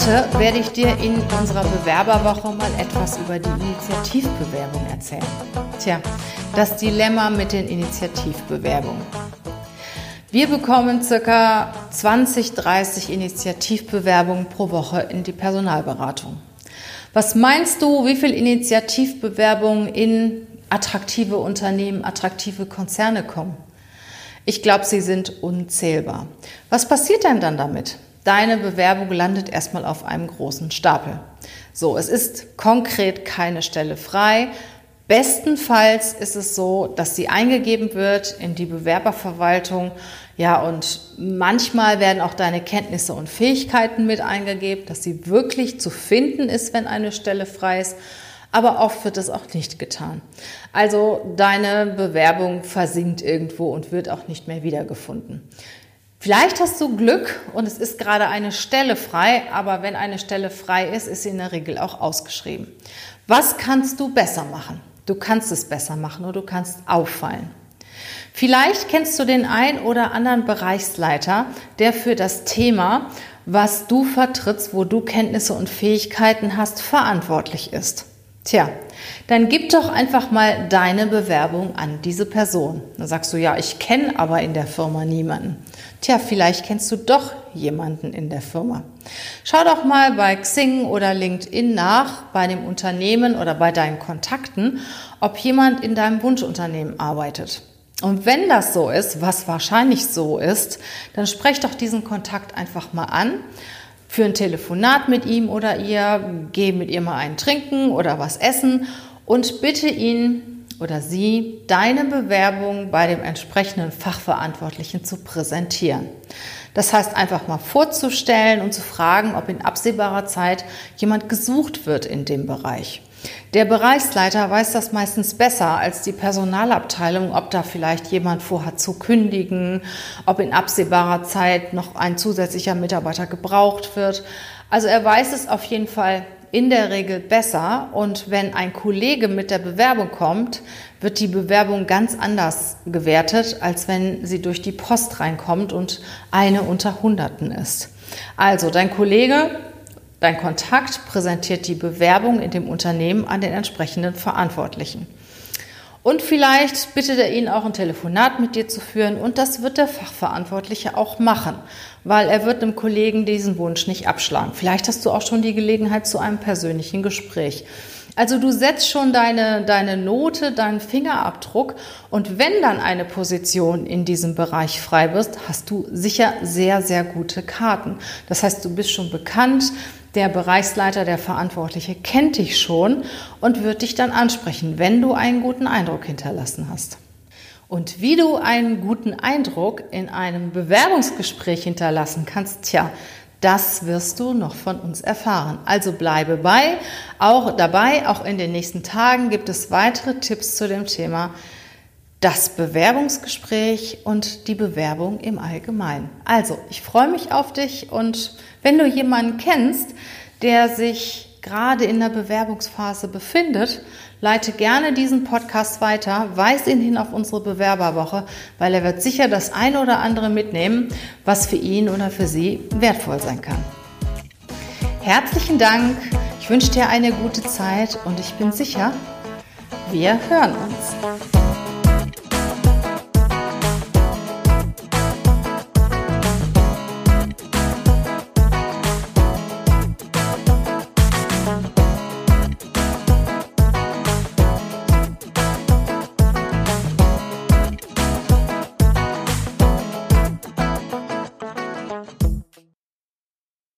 Heute werde ich dir in unserer Bewerberwoche mal etwas über die Initiativbewerbung erzählen. Tja, das Dilemma mit den Initiativbewerbungen. Wir bekommen circa 20, 30 Initiativbewerbungen pro Woche in die Personalberatung. Was meinst du, wie viele Initiativbewerbungen in attraktive Unternehmen, attraktive Konzerne kommen? Ich glaube, sie sind unzählbar. Was passiert denn dann damit? Deine Bewerbung landet erstmal auf einem großen Stapel. So, es ist konkret keine Stelle frei. Bestenfalls ist es so, dass sie eingegeben wird in die Bewerberverwaltung. Ja, und manchmal werden auch deine Kenntnisse und Fähigkeiten mit eingegeben, dass sie wirklich zu finden ist, wenn eine Stelle frei ist. Aber oft wird es auch nicht getan. Also deine Bewerbung versinkt irgendwo und wird auch nicht mehr wiedergefunden. Vielleicht hast du Glück und es ist gerade eine Stelle frei, aber wenn eine Stelle frei ist, ist sie in der Regel auch ausgeschrieben. Was kannst du besser machen? Du kannst es besser machen oder du kannst auffallen. Vielleicht kennst du den ein oder anderen Bereichsleiter, der für das Thema, was du vertrittst, wo du Kenntnisse und Fähigkeiten hast, verantwortlich ist. Tja, dann gib doch einfach mal deine Bewerbung an diese Person. Dann sagst du, ja, ich kenne aber in der Firma niemanden. Tja, vielleicht kennst du doch jemanden in der Firma. Schau doch mal bei Xing oder LinkedIn nach, bei dem Unternehmen oder bei deinen Kontakten, ob jemand in deinem Wunschunternehmen arbeitet. Und wenn das so ist, was wahrscheinlich so ist, dann sprech doch diesen Kontakt einfach mal an. Für ein Telefonat mit ihm oder ihr, geh mit ihr mal einen trinken oder was essen und bitte ihn oder sie deine Bewerbung bei dem entsprechenden Fachverantwortlichen zu präsentieren. Das heißt einfach mal vorzustellen und zu fragen, ob in absehbarer Zeit jemand gesucht wird in dem Bereich. Der Bereichsleiter weiß das meistens besser als die Personalabteilung, ob da vielleicht jemand vorhat zu kündigen, ob in absehbarer Zeit noch ein zusätzlicher Mitarbeiter gebraucht wird. Also er weiß es auf jeden Fall in der Regel besser. Und wenn ein Kollege mit der Bewerbung kommt, wird die Bewerbung ganz anders gewertet, als wenn sie durch die Post reinkommt und eine unter Hunderten ist. Also dein Kollege, dein Kontakt präsentiert die Bewerbung in dem Unternehmen an den entsprechenden Verantwortlichen. Und vielleicht bittet er ihn auch ein Telefonat mit dir zu führen und das wird der Fachverantwortliche auch machen, weil er wird einem Kollegen diesen Wunsch nicht abschlagen. Vielleicht hast du auch schon die Gelegenheit zu einem persönlichen Gespräch. Also du setzt schon deine, deine Note, deinen Fingerabdruck und wenn dann eine Position in diesem Bereich frei wird, hast du sicher sehr, sehr gute Karten. Das heißt, du bist schon bekannt, der Bereichsleiter, der Verantwortliche kennt dich schon und wird dich dann ansprechen, wenn du einen guten Eindruck hinterlassen hast. Und wie du einen guten Eindruck in einem Bewerbungsgespräch hinterlassen kannst, tja, das wirst du noch von uns erfahren. Also bleibe bei, auch dabei, auch in den nächsten Tagen gibt es weitere Tipps zu dem Thema das Bewerbungsgespräch und die Bewerbung im Allgemeinen. Also, ich freue mich auf dich und wenn du jemanden kennst, der sich gerade in der Bewerbungsphase befindet, leite gerne diesen Podcast weiter, weis ihn hin auf unsere Bewerberwoche, weil er wird sicher das eine oder andere mitnehmen, was für ihn oder für sie wertvoll sein kann. Herzlichen Dank, ich wünsche dir eine gute Zeit und ich bin sicher, wir hören uns.